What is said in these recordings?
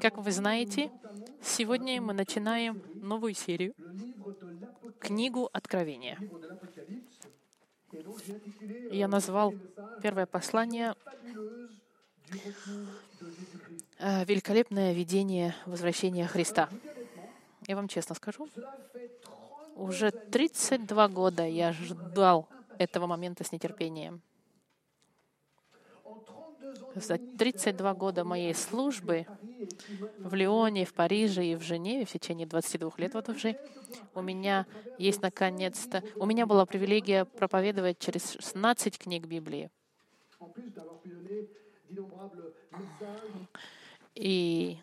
Как вы знаете, сегодня мы начинаем новую серию «Книгу Откровения». Я назвал первое послание э, «Великолепное видение возвращения Христа». Я вам честно скажу, уже 32 года я ждал этого момента с нетерпением. За 32 года моей службы в Лионе, в Париже и в Женеве в течение 22 лет вот уже у меня есть наконец-то... У меня была привилегия проповедовать через 16 книг Библии. И,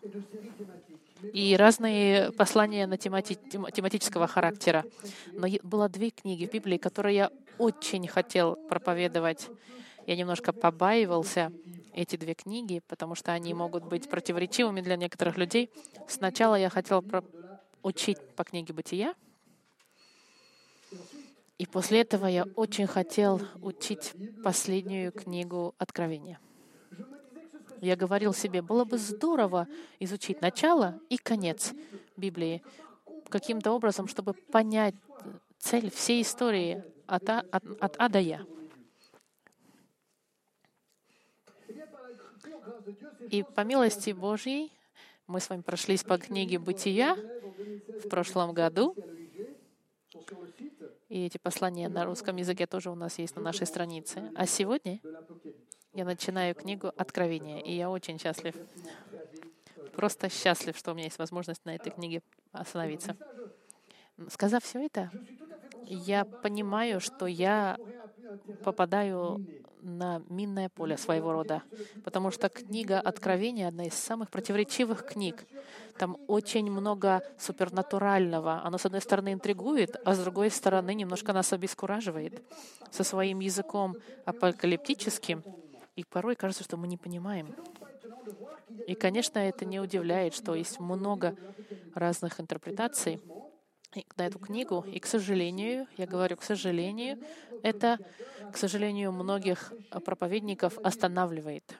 и разные послания на темати, тематического характера. Но было две книги в Библии, которые я очень хотел проповедовать. Я немножко побаивался эти две книги, потому что они могут быть противоречивыми для некоторых людей. Сначала я хотел про... учить по книге «Бытия», и после этого я очень хотел учить последнюю книгу Откровения. Я говорил себе, было бы здорово изучить начало и конец Библии каким-то образом, чтобы понять цель всей истории от, а, от, от А до Я. И по милости Божьей мы с вами прошлись по книге «Бытия» в прошлом году. И эти послания на русском языке тоже у нас есть на нашей странице. А сегодня я начинаю книгу «Откровение», и я очень счастлив. Просто счастлив, что у меня есть возможность на этой книге остановиться. Сказав все это, я понимаю, что я попадаю на минное поле своего рода, потому что книга Откровения — одна из самых противоречивых книг. Там очень много супернатурального. Оно, с одной стороны, интригует, а с другой стороны, немножко нас обескураживает со своим языком апокалиптическим, и порой кажется, что мы не понимаем. И, конечно, это не удивляет, что есть много разных интерпретаций, на эту книгу. И, к сожалению, я говорю, к сожалению, это, к сожалению, многих проповедников останавливает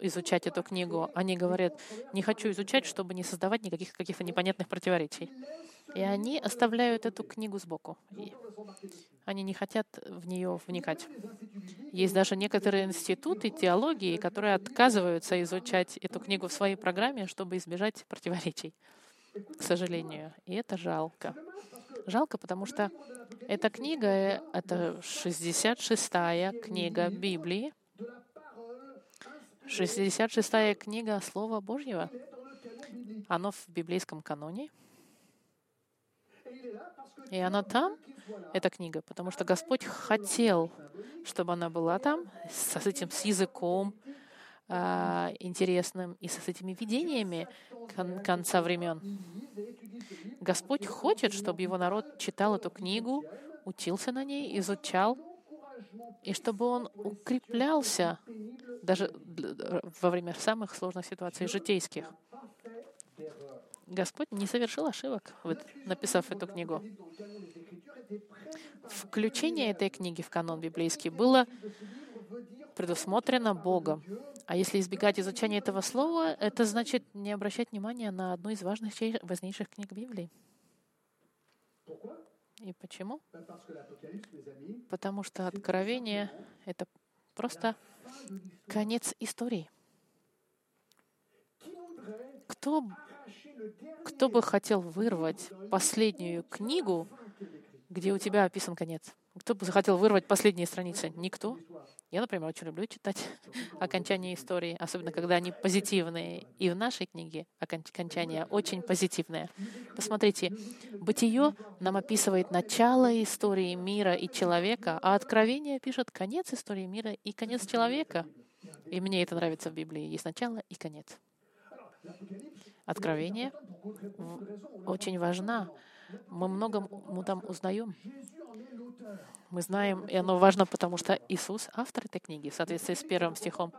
изучать эту книгу. Они говорят, не хочу изучать, чтобы не создавать никаких каких-то непонятных противоречий. И они оставляют эту книгу сбоку. И они не хотят в нее вникать. Есть даже некоторые институты теологии, которые отказываются изучать эту книгу в своей программе, чтобы избежать противоречий к сожалению. И это жалко. Жалко, потому что эта книга — это 66-я книга Библии, 66-я книга Слова Божьего. Оно в библейском каноне. И она там, эта книга, потому что Господь хотел, чтобы она была там, с этим, с языком, а, интересным и с этими видениями кон- конца времен. Господь хочет, чтобы его народ читал эту книгу, учился на ней, изучал, и чтобы он укреплялся даже во время самых сложных ситуаций житейских. Господь не совершил ошибок, написав эту книгу. Включение этой книги в канон библейский было предусмотрено Богом. А если избегать изучения этого слова, это значит не обращать внимания на одну из важных, важнейших книг Библии. И почему? Потому что откровение — это просто конец истории. Кто, кто бы хотел вырвать последнюю книгу, где у тебя описан конец? Кто бы захотел вырвать последние страницы? Никто. Я, например, очень люблю читать окончания истории, особенно когда они позитивные. И в нашей книге окончания очень позитивные. Посмотрите, «Бытие» нам описывает начало истории мира и человека, а «Откровение» пишет конец истории мира и конец человека. И мне это нравится в Библии. Есть начало и конец. Откровение очень важно. Мы много мы там узнаем. Мы знаем, и оно важно, потому что Иисус — автор этой книги, в соответствии с первым стихом.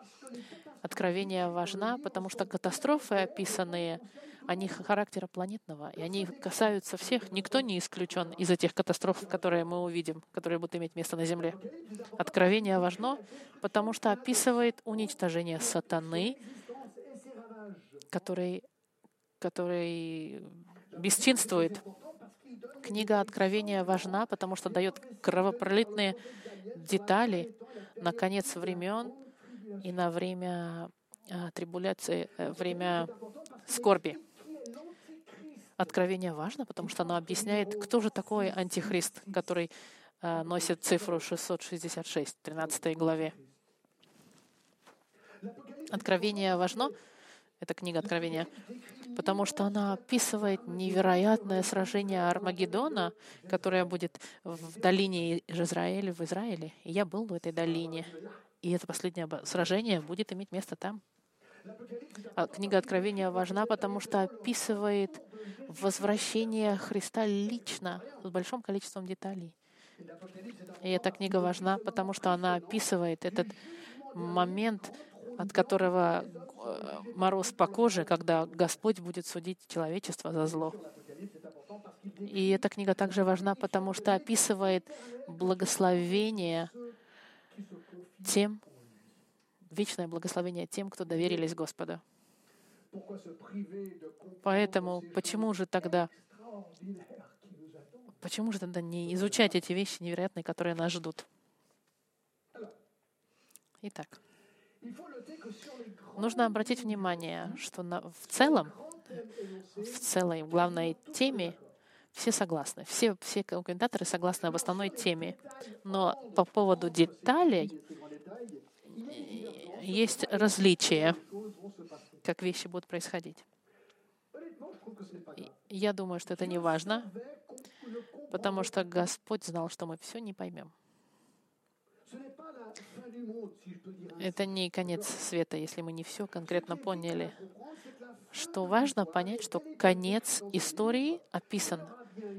Откровение важно, потому что катастрофы, описанные, они характера планетного, и они касаются всех. Никто не исключен из этих катастроф, которые мы увидим, которые будут иметь место на Земле. Откровение важно, потому что описывает уничтожение сатаны который, который бесчинствует. Книга Откровения важна, потому что дает кровопролитные детали на конец времен и на время а, трибуляции, э, время скорби. Откровение важно, потому что оно объясняет, кто же такой антихрист, который а, носит цифру 666 в 13 главе. Откровение важно, это книга Откровения, потому что она описывает невероятное сражение Армагеддона, которое будет в долине Израиля, в Израиле. И я был в этой долине. И это последнее сражение будет иметь место там. А книга Откровения важна, потому что описывает возвращение Христа лично, с большим количеством деталей. И эта книга важна, потому что она описывает этот момент, от которого э, мороз по коже, когда Господь будет судить человечество за зло. И эта книга также важна, потому что описывает благословение тем, вечное благословение тем, кто доверились Господу. Поэтому почему же тогда почему же тогда не изучать эти вещи невероятные, которые нас ждут? Итак, нужно обратить внимание, что на, в целом, в целой главной теме все согласны. Все, все комментаторы согласны об основной теме. Но по поводу деталей есть различия, как вещи будут происходить. Я думаю, что это не важно, потому что Господь знал, что мы все не поймем. Это не конец света, если мы не все конкретно поняли. Что важно понять, что конец истории описан,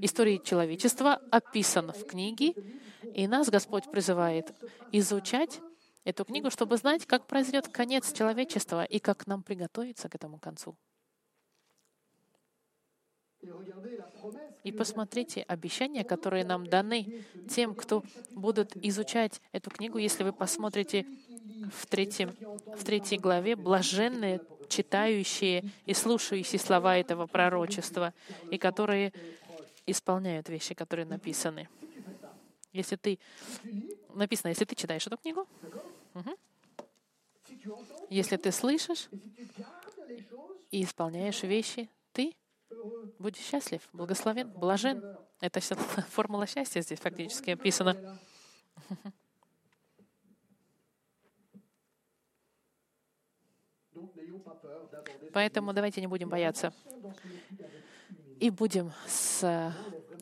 истории человечества описан в книге, и нас Господь призывает изучать эту книгу, чтобы знать, как произойдет конец человечества и как нам приготовиться к этому концу. И посмотрите обещания, которые нам даны тем, кто будут изучать эту книгу. Если вы посмотрите в, третьем, в третьей главе, блаженные, читающие и слушающие слова этого пророчества, и которые исполняют вещи, которые написаны. Если ты... Написано, если ты читаешь эту книгу, угу. если ты слышишь и исполняешь вещи, ты будешь счастлив, благословен, блажен. Это вся формула счастья здесь фактически описана. Поэтому давайте не будем бояться. И будем с,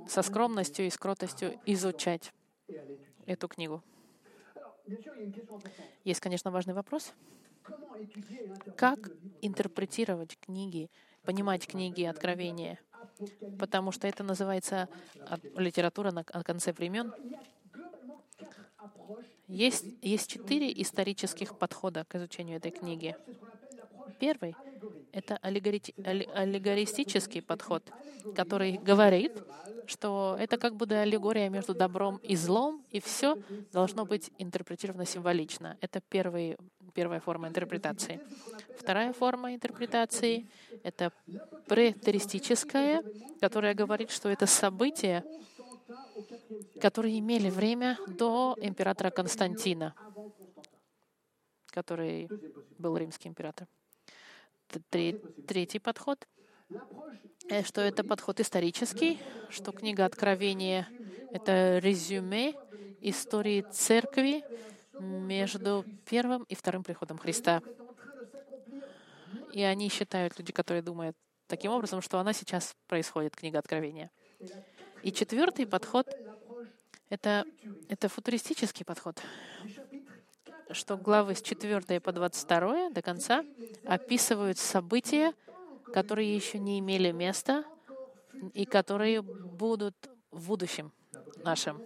со скромностью и скротостью изучать эту книгу. Есть, конечно, важный вопрос. Как интерпретировать книги, понимать книги Откровения? Потому что это называется литература на конце времен. Есть, есть четыре исторических подхода к изучению этой книги. Первый — это аллегористический подход, который говорит, что это как бы аллегория между добром и злом, и все должно быть интерпретировано символично. Это первый, первая форма интерпретации. Вторая форма интерпретации — это претеристическая, которая говорит, что это события, которые имели время до императора Константина, который был римский император. Третий подход — Э, что это подход исторический, что книга Откровения — это резюме истории церкви между первым и вторым приходом Христа. И они считают, люди, которые думают таким образом, что она сейчас происходит, книга Откровения. И четвертый подход — это, это футуристический подход, что главы с 4 по 22 до конца описывают события, которые еще не имели места и которые будут в будущем нашем.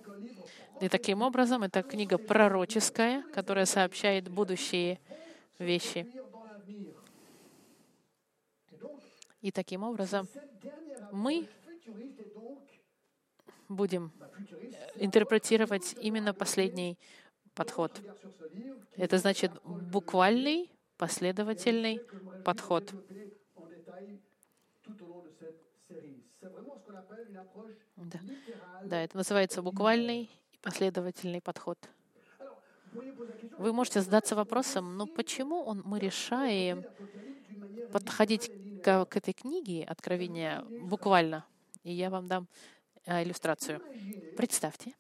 И таким образом, это книга пророческая, которая сообщает будущие вещи. И таким образом мы будем интерпретировать именно последний подход. Это значит буквальный, последовательный подход Да. да, это называется буквальный и последовательный подход. Вы можете задаться вопросом, ну почему он, мы решаем подходить к, к этой книге Откровения буквально? И я вам дам а, иллюстрацию. Представьте,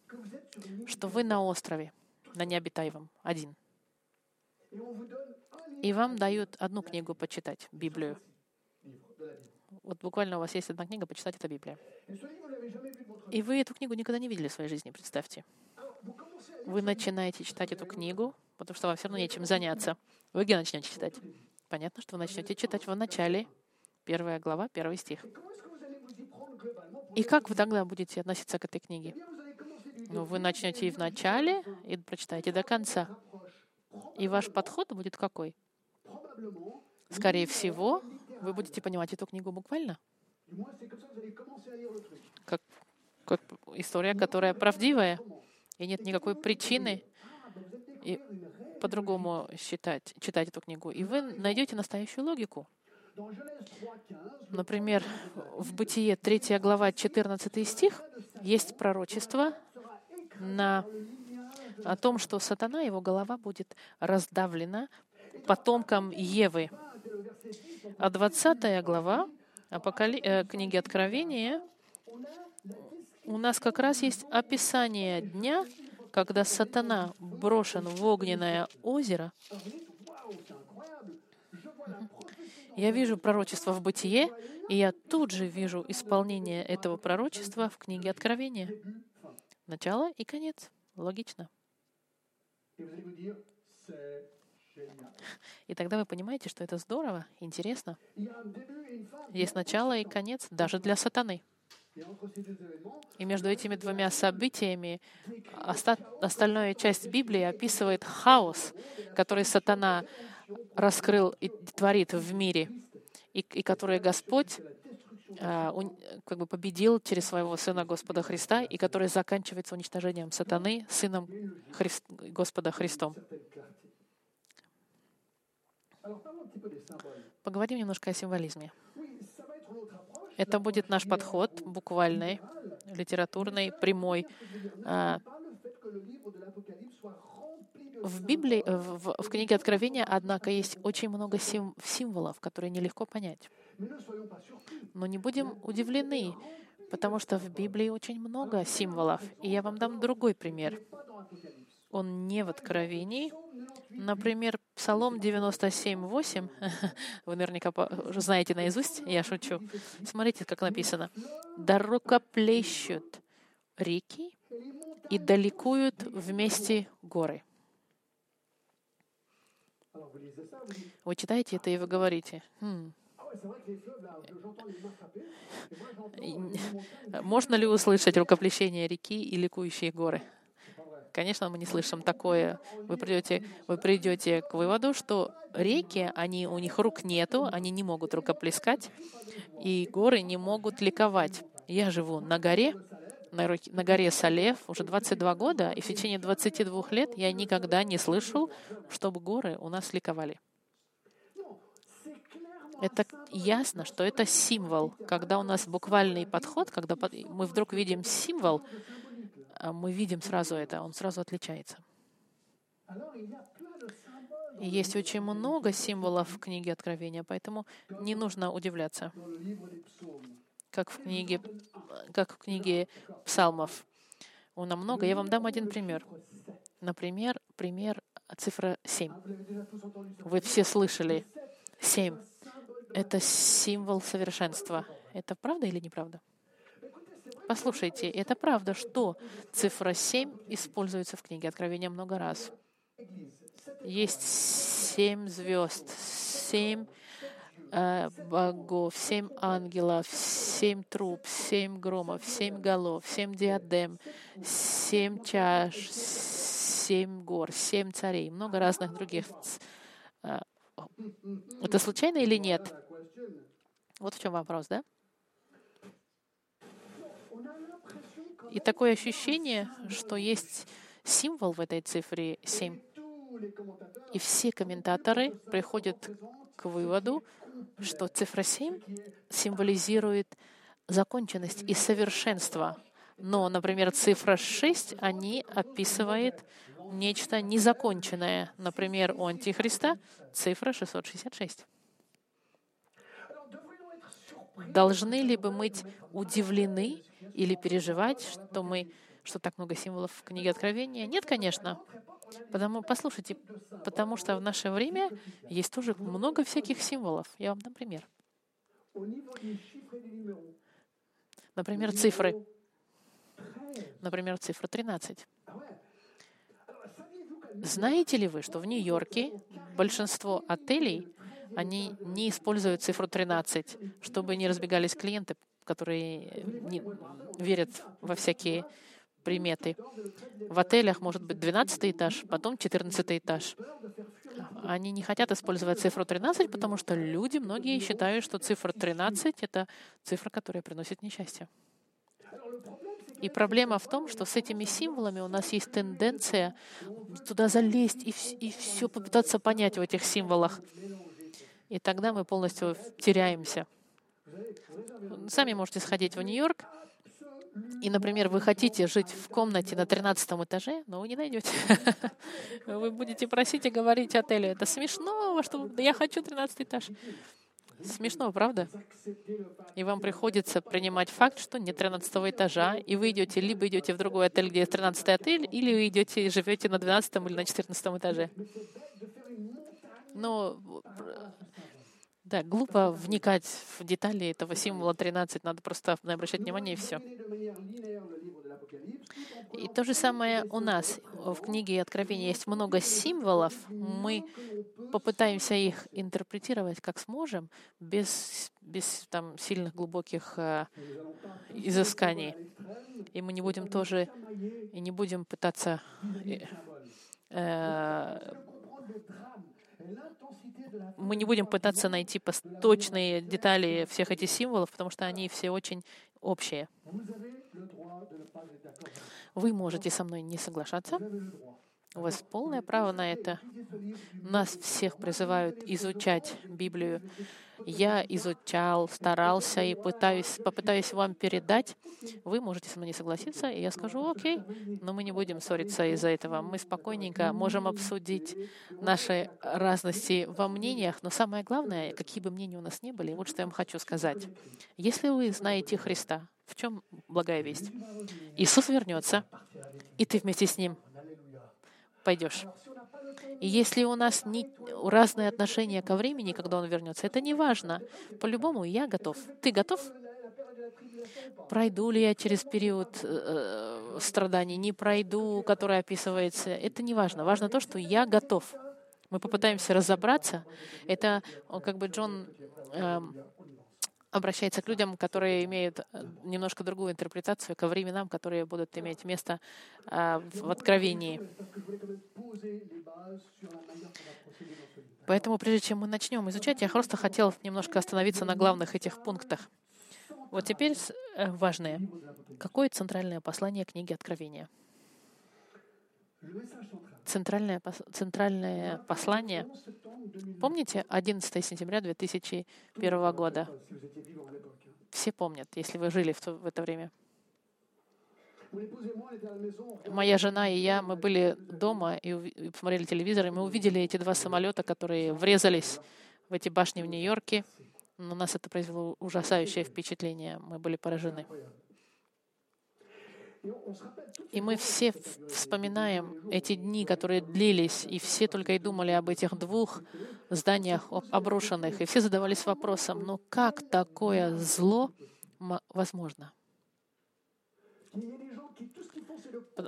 что вы на острове, на необитаемом, один. И вам дают одну книгу почитать, Библию. Вот буквально у вас есть одна книга, почитать это Библия. И вы эту книгу никогда не видели в своей жизни, представьте. Вы начинаете читать эту книгу, потому что вам все равно нечем заняться. Вы где начнете читать? Понятно, что вы начнете читать в начале, первая глава, первый стих. И как вы тогда будете относиться к этой книге? Ну, вы начнете и в начале, и прочитаете до конца. И ваш подход будет какой? Скорее всего, вы будете понимать эту книгу буквально. Как, как история, которая правдивая, и нет никакой причины и по-другому считать, читать эту книгу. И вы найдете настоящую логику. Например, в Бытие 3 глава 14 стих есть пророчество на, о том, что сатана, его голова будет раздавлена потомкам Евы. А 20 глава Апокали... э, книги Откровения у нас как раз есть описание дня, когда сатана брошен в огненное озеро. Я вижу пророчество в Бытие, и я тут же вижу исполнение этого пророчества в книге Откровения. Начало и конец. Логично. И тогда вы понимаете, что это здорово, интересно. Есть начало и конец даже для сатаны. И между этими двумя событиями оста- остальная часть Библии описывает хаос, который сатана раскрыл и творит в мире, и, и который Господь а, как бы победил через своего Сына Господа Христа, и который заканчивается уничтожением сатаны Сыном Христ, Господа Христом. Поговорим немножко о символизме. Это будет наш подход, буквальный, литературный, прямой. А, в Библии, в, в книге Откровения, однако, есть очень много сим, символов, которые нелегко понять. Но не будем удивлены, потому что в Библии очень много символов. И я вам дам другой пример. Он не в Откровении. Например, Псалом 97.8. Вы наверняка знаете наизусть, я шучу. Смотрите, как написано. «Да рукоплещут реки и далекуют вместе горы». Вы читаете это и вы говорите, хм, можно ли услышать рукоплещение реки и ликующие горы? Конечно, мы не слышим такое. Вы придете, вы придете к выводу, что реки, они, у них рук нету, они не могут рукоплескать, и горы не могут ликовать. Я живу на горе, на, на горе Салев уже 22 года, и в течение 22 лет я никогда не слышал, чтобы горы у нас ликовали. Это ясно, что это символ. Когда у нас буквальный подход, когда мы вдруг видим символ, мы видим сразу это, он сразу отличается. Есть очень много символов в книге Откровения, поэтому не нужно удивляться, как в книге, как в книге Псалмов. У нас много. Я вам дам один пример. Например, пример цифра 7. Вы все слышали 7. Это символ совершенства. Это правда или неправда? Послушайте, это правда, что цифра 7 используется в книге Откровения много раз. Есть семь звезд, семь э, богов, семь ангелов, семь труб, семь громов, семь голов, семь диадем, семь чаш, семь гор, семь царей, много разных других. Э, это случайно или нет? Вот в чем вопрос, да? И такое ощущение, что есть символ в этой цифре 7. И все комментаторы приходят к выводу, что цифра 7 символизирует законченность и совершенство. Но, например, цифра 6, они описывает нечто незаконченное. Например, у Антихриста цифра 666. Должны ли бы быть удивлены или переживать, что мы что так много символов в книге Откровения? Нет, конечно. Потому, послушайте, потому что в наше время есть тоже много всяких символов. Я вам дам пример. Например, цифры. Например, цифра 13. Знаете ли вы, что в Нью-Йорке большинство отелей, они не используют цифру 13, чтобы не разбегались клиенты, которые не верят во всякие приметы. В отелях может быть 12 этаж, потом 14 этаж. Они не хотят использовать цифру 13, потому что люди, многие считают, что цифра 13 — это цифра, которая приносит несчастье. И проблема в том, что с этими символами у нас есть тенденция туда залезть и, и все попытаться понять в этих символах. И тогда мы полностью теряемся. Сами можете сходить в Нью-Йорк, и, например, вы хотите жить в комнате на 13 этаже, но вы не найдете. Вы будете просить и говорить отелю, это смешно, что я хочу 13 этаж. Смешно, правда? И вам приходится принимать факт, что нет 13 этажа, и вы идете, либо идете в другой отель, где есть 13 отель, или вы идете и живете на 12 или на 14 этаже. Но да, глупо вникать в детали этого символа 13, надо просто обращать внимание и все. И то же самое у нас. В книге Откровения есть много символов. Мы попытаемся их интерпретировать как сможем, без, без там, сильных глубоких э, изысканий. И мы не будем тоже, и не будем пытаться э, э мы не будем пытаться найти точные детали всех этих символов, потому что они все очень общие. Вы можете со мной не соглашаться. У вас полное право на это. Нас всех призывают изучать Библию я изучал, старался и пытаюсь, попытаюсь вам передать. Вы можете со мной не согласиться, и я скажу, окей, но мы не будем ссориться из-за этого. Мы спокойненько можем обсудить наши разности во мнениях, но самое главное, какие бы мнения у нас ни были, вот что я вам хочу сказать. Если вы знаете Христа, в чем благая весть? Иисус вернется, и ты вместе с Ним пойдешь. И если у нас не, разные отношения ко времени, когда он вернется, это не важно. По-любому я готов. Ты готов? Пройду ли я через период э, страданий, не пройду, который описывается, это не важно. Важно то, что я готов. Мы попытаемся разобраться. Это как бы Джон э, обращается к людям, которые имеют э, немножко другую интерпретацию, ко временам, которые будут иметь место э, в Откровении. Поэтому, прежде чем мы начнем изучать, я просто хотел немножко остановиться на главных этих пунктах. Вот теперь э, важное. Какое центральное послание книги Откровения? Центральное, центральное послание. Помните 11 сентября 2001 года? Все помнят, если вы жили в, то, в это время. Моя жена и я, мы были дома и, и посмотрели телевизор, и мы увидели эти два самолета, которые врезались в эти башни в Нью-Йорке. На нас это произвело ужасающее впечатление. Мы были поражены. И мы все вспоминаем эти дни, которые длились, и все только и думали об этих двух зданиях обрушенных, и все задавались вопросом, ну как такое зло возможно?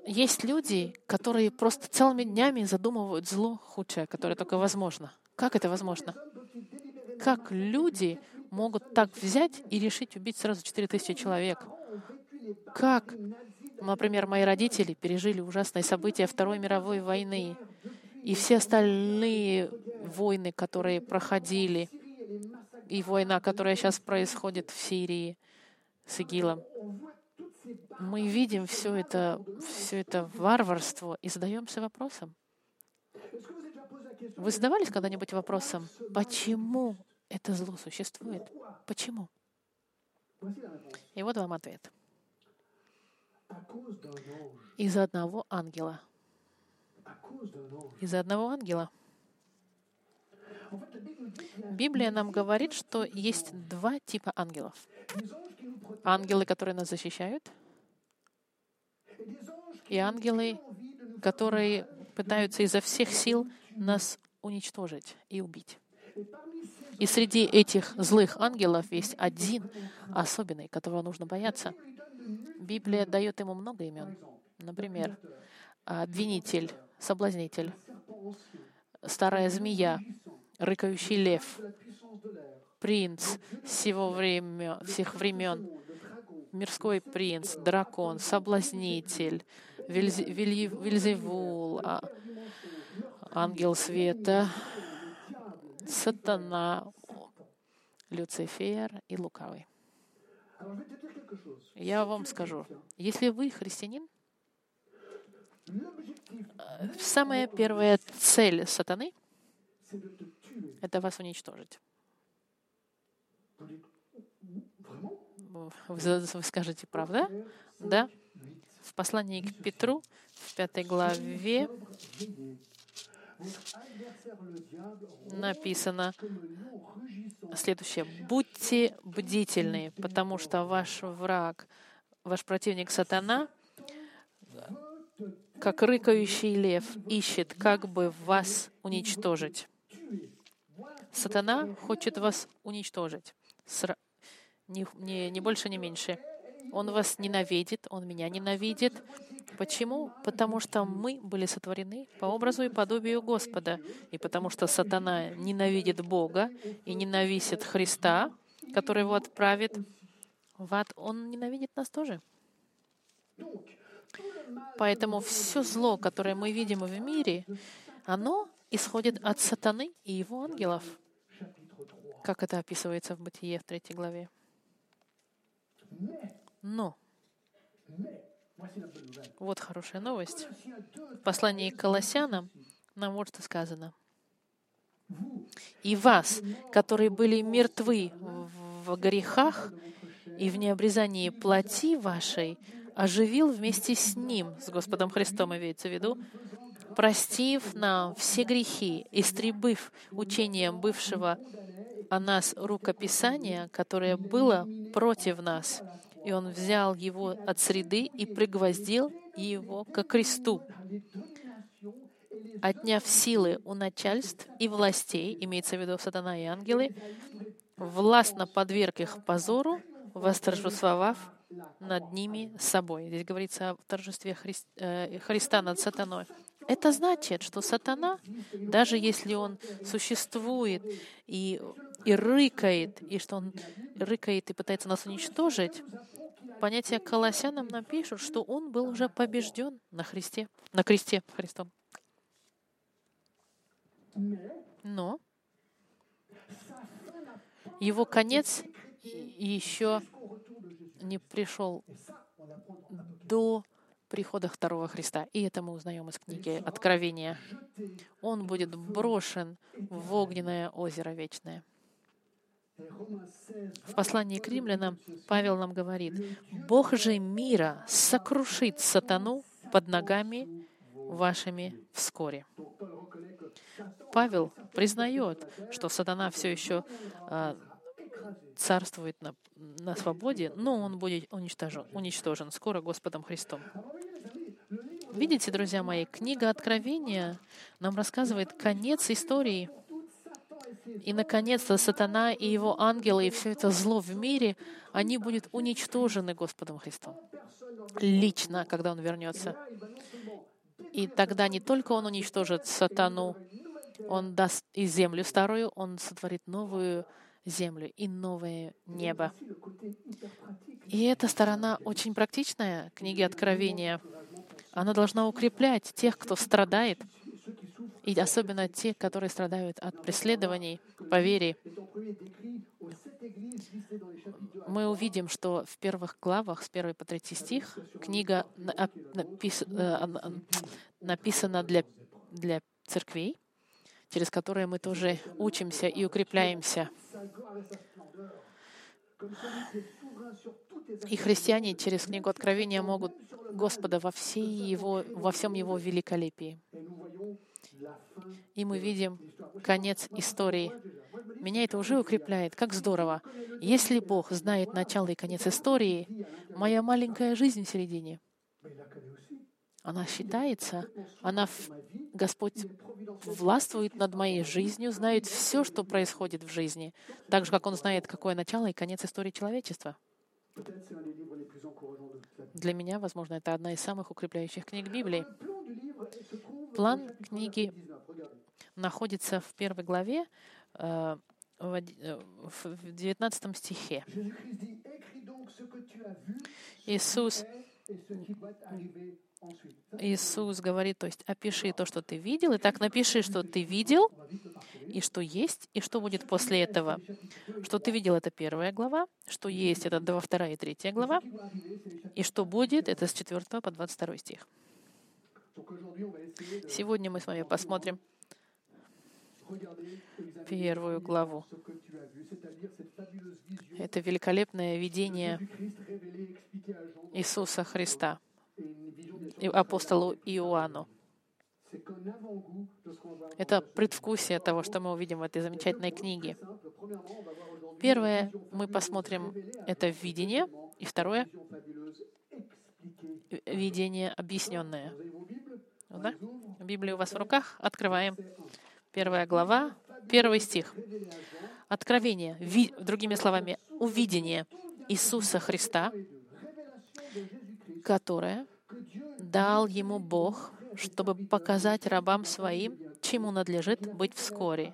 Есть люди, которые просто целыми днями задумывают зло худшее, которое только возможно. Как это возможно? Как люди могут так взять и решить убить сразу 4000 человек? Как, например, мои родители пережили ужасные события Второй мировой войны и все остальные войны, которые проходили, и война, которая сейчас происходит в Сирии с ИГИЛом мы видим все это, все это варварство и задаемся вопросом. Вы задавались когда-нибудь вопросом, почему это зло существует? Почему? И вот вам ответ. Из-за одного ангела. Из-за одного ангела. Библия нам говорит, что есть два типа ангелов. Ангелы, которые нас защищают, и ангелы, которые пытаются изо всех сил нас уничтожить и убить. И среди этих злых ангелов есть один особенный, которого нужно бояться. Библия дает ему много имен. Например, обвинитель, соблазнитель, старая змея, рыкающий лев, принц всего время, всех времен, мирской принц, дракон, соблазнитель, Вильзевул, а, ангел света, сатана, Люцифер и лукавый. Я вам скажу, если вы христианин, самая первая цель сатаны — это вас уничтожить. Вы скажете, правда? Да? В послании к Петру, в пятой главе, написано следующее. «Будьте бдительны, потому что ваш враг, ваш противник сатана, как рыкающий лев, ищет, как бы вас уничтожить». Сатана хочет вас уничтожить. Не, не, не больше, не меньше. Он вас ненавидит, он меня ненавидит. Почему? Потому что мы были сотворены по образу и подобию Господа. И потому что сатана ненавидит Бога и ненавидит Христа, который его отправит в ад, он ненавидит нас тоже. Поэтому все зло, которое мы видим в мире, оно исходит от сатаны и его ангелов, как это описывается в Бытие в третьей главе. Но вот хорошая новость. В послании к Колоссянам нам вот что сказано. «И вас, которые были мертвы в грехах и в необрезании плоти вашей, оживил вместе с Ним, с Господом Христом имеется в виду, простив нам все грехи, истребыв учением бывшего о нас рукописания, которое было против нас, и он взял его от среды и пригвоздил его к кресту, отняв силы у начальств и властей, имеется в виду сатана и ангелы, властно подверг их позору, восторжествовав над ними собой. Здесь говорится о торжестве э, Христа над сатаной. Это значит, что сатана, даже если он существует и, и рыкает, и что он рыкает и пытается нас уничтожить, понятие Колоссянам нам пишут, что он был уже побежден на Христе, на кресте Христом. Но его конец еще не пришел до прихода второго Христа. И это мы узнаем из книги Откровения. Он будет брошен в огненное озеро вечное. В послании к римлянам Павел нам говорит, «Бог же мира сокрушит сатану под ногами вашими вскоре». Павел признает, что сатана все еще а, царствует на, на свободе, но он будет уничтожен, уничтожен скоро Господом Христом. Видите, друзья мои, книга Откровения нам рассказывает конец истории. И, наконец-то, сатана и его ангелы, и все это зло в мире, они будут уничтожены Господом Христом. Лично, когда Он вернется. И тогда не только Он уничтожит сатану, Он даст и землю старую, Он сотворит новую землю и новое небо. И эта сторона очень практичная книги Откровения. Она должна укреплять тех, кто страдает, и особенно тех, которые страдают от преследований по вере. Мы увидим, что в первых главах, с 1 по 3 стих, книга э, написана для, для церквей, через которые мы тоже учимся и укрепляемся. И христиане через книгу Откровения могут Господа во, всей его, во всем Его великолепии. И мы видим конец истории. Меня это уже укрепляет. Как здорово. Если Бог знает начало и конец истории, моя маленькая жизнь в середине, она считается, она, Господь властвует над моей жизнью, знает все, что происходит в жизни, так же, как Он знает, какое начало и конец истории человечества. Для меня, возможно, это одна из самых укрепляющих книг Библии. План книги находится в первой главе, э, в 19 стихе. Иисус Иисус говорит, то есть опиши то, что ты видел, и так напиши, что ты видел, и что есть, и что будет после этого. Что ты видел, это первая глава, что есть, это вторая и третья глава, и что будет, это с 4 по 22 стих. Сегодня мы с вами посмотрим первую главу. Это великолепное видение Иисуса Христа апостолу Иоанну. Это предвкусие того, что мы увидим в этой замечательной книге. Первое, мы посмотрим, это видение, и второе — видение объясненное. Да? Библию у вас в руках? Открываем. Первая глава, первый стих. Откровение, ви, другими словами, увидение Иисуса Христа, которое дал ему Бог, чтобы показать рабам своим, чему надлежит быть вскоре.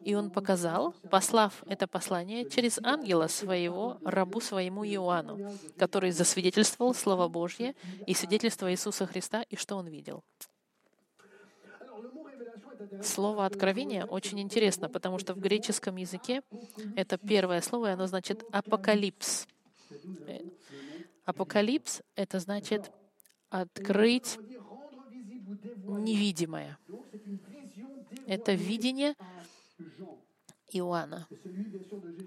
И он показал, послав это послание через ангела своего, рабу своему Иоанну, который засвидетельствовал Слово Божье и свидетельство Иисуса Христа, и что он видел. Слово «откровение» очень интересно, потому что в греческом языке это первое слово, и оно значит «апокалипс». Апокалипс — это значит открыть невидимое. Это видение Иоанна.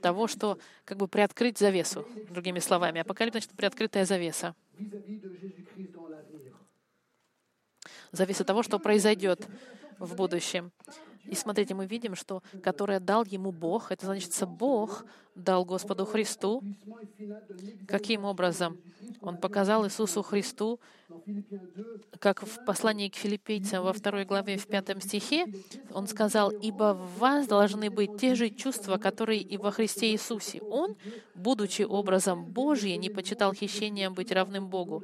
Того, что как бы приоткрыть завесу, другими словами. Апокалипс значит приоткрытая завеса. Завеса того, что произойдет в будущем. И смотрите, мы видим, что которое дал ему Бог, это значит, Бог дал Господу Христу. Каким образом? Он показал Иисусу Христу, как в послании к филиппийцам во второй главе в пятом стихе, он сказал, «Ибо в вас должны быть те же чувства, которые и во Христе Иисусе. Он, будучи образом Божьим, не почитал хищением быть равным Богу,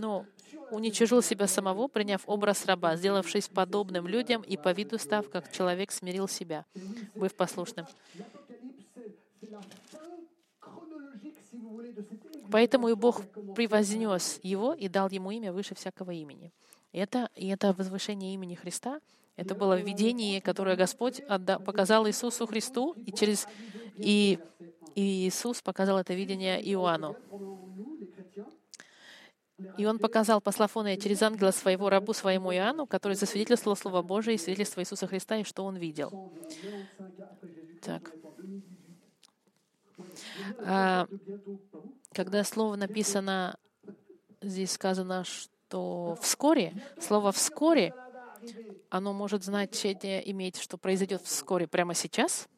но уничижил себя самого, приняв образ раба, сделавшись подобным людям и по виду став, как человек смирил себя, быв послушным. Поэтому и Бог превознес его и дал ему имя выше всякого имени. Это, и это возвышение имени Христа, это было видение, которое Господь отда, показал Иисусу Христу, и через и, и Иисус показал это видение Иоанну. И он показал, послав он через ангела своего рабу своему Иоанну, который засвидетельствовал Слово Божие и свидетельство Иисуса Христа, и что он видел. Так. А, когда слово написано, здесь сказано, что вскоре, слово «вскоре», оно может значение иметь, что произойдет вскоре, прямо сейчас.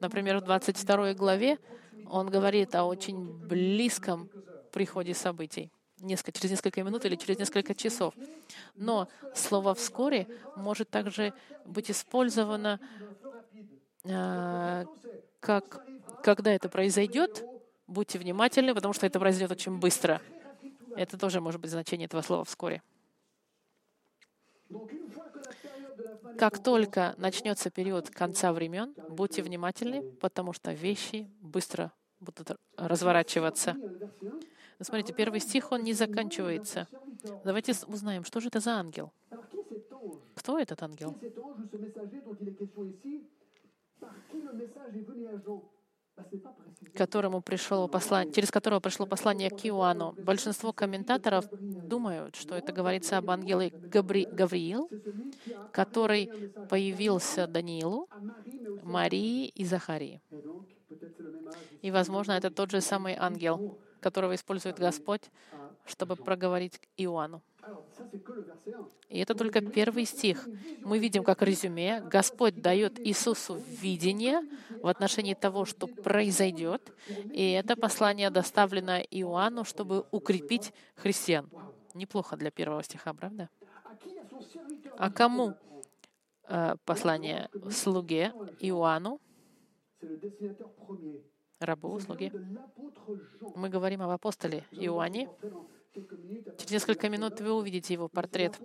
Например, в 22 главе он говорит о очень близком приходе событий несколько, через несколько минут или через несколько часов. Но слово «вскоре» может также быть использовано э, как когда это произойдет, будьте внимательны, потому что это произойдет очень быстро. Это тоже может быть значение этого слова «вскоре». Как только начнется период конца времен, будьте внимательны, потому что вещи быстро будут разворачиваться. Смотрите, первый стих, он не заканчивается. Давайте узнаем, что же это за ангел? Кто этот ангел? которому пришло послание, через которого пришло послание к Иоанну. Большинство комментаторов думают, что это говорится об ангеле Габри, Гавриил, который появился Даниилу, Марии и Захарии. И, возможно, это тот же самый ангел, которого использует Господь, чтобы проговорить Иоанну. И это только первый стих. Мы видим, как резюме, Господь дает Иисусу видение в отношении того, что произойдет, и это послание доставлено Иоанну, чтобы укрепить христиан. Неплохо для первого стиха, правда? А кому э, послание? Слуге Иоанну, рабу, слуге. Мы говорим об апостоле Иоанне. Через несколько минут вы увидите его портрет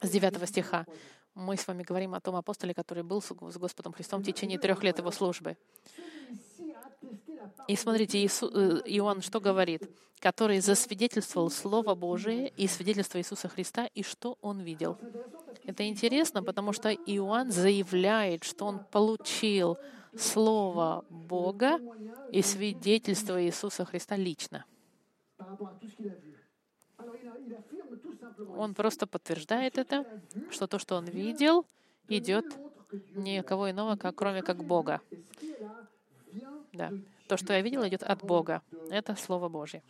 с 9 стиха. Мы с вами говорим о том апостоле, который был с Господом Христом в течение трех лет его службы. И смотрите, Иису, э, Иоанн что говорит? Который засвидетельствовал Слово Божие и свидетельство Иисуса Христа, и что он видел. Это интересно, потому что Иоанн заявляет, что он получил Слово Бога и свидетельство Иисуса Христа лично. Он просто подтверждает это, что то, что он видел, идет никого иного, как, кроме как Бога. Да. То, что я видел, идет от Бога. Это Слово Божье.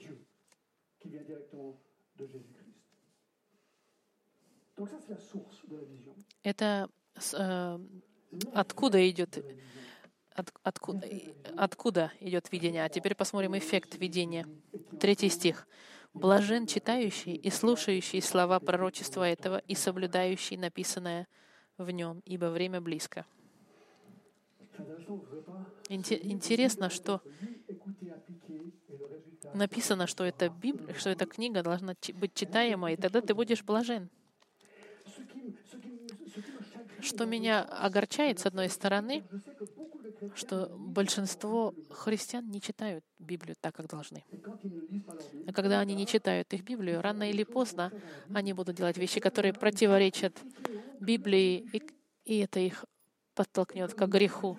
Это э, откуда идет от, откуда, откуда идет видение. А теперь посмотрим эффект видения. Третий стих. «Блажен читающий и слушающий слова пророчества этого и соблюдающий написанное в нем, ибо время близко». Интересно, что написано, что эта, Библия, что эта книга должна быть читаема, и тогда ты будешь блажен. Что меня огорчает, с одной стороны, что большинство христиан не читают Библию так, как должны. А когда они не читают их Библию, рано или поздно они будут делать вещи, которые противоречат Библии, и, и это их подтолкнет к греху.